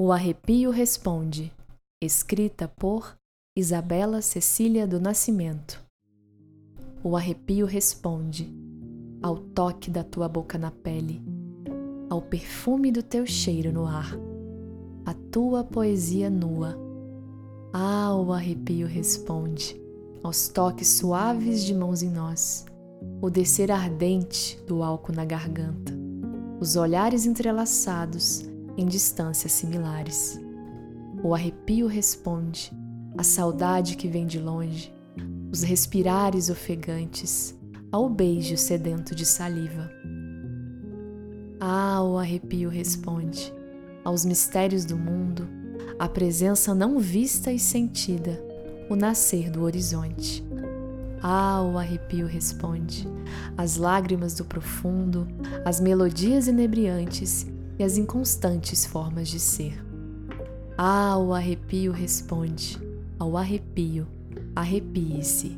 O Arrepio Responde, escrita por Isabela Cecília do Nascimento. O arrepio responde ao toque da tua boca na pele, ao perfume do teu cheiro no ar, a tua poesia nua. Ah, o arrepio responde aos toques suaves de mãos em nós, o descer ardente do álcool na garganta, os olhares entrelaçados em distâncias similares. O arrepio responde, a saudade que vem de longe, os respirares ofegantes, ao beijo sedento de saliva. Ah, o arrepio responde, aos mistérios do mundo, a presença não vista e sentida, o nascer do horizonte. Ah, o arrepio responde, as lágrimas do profundo, as melodias inebriantes as inconstantes formas de ser. Ah, o arrepio responde ao arrepio, arrepie-se.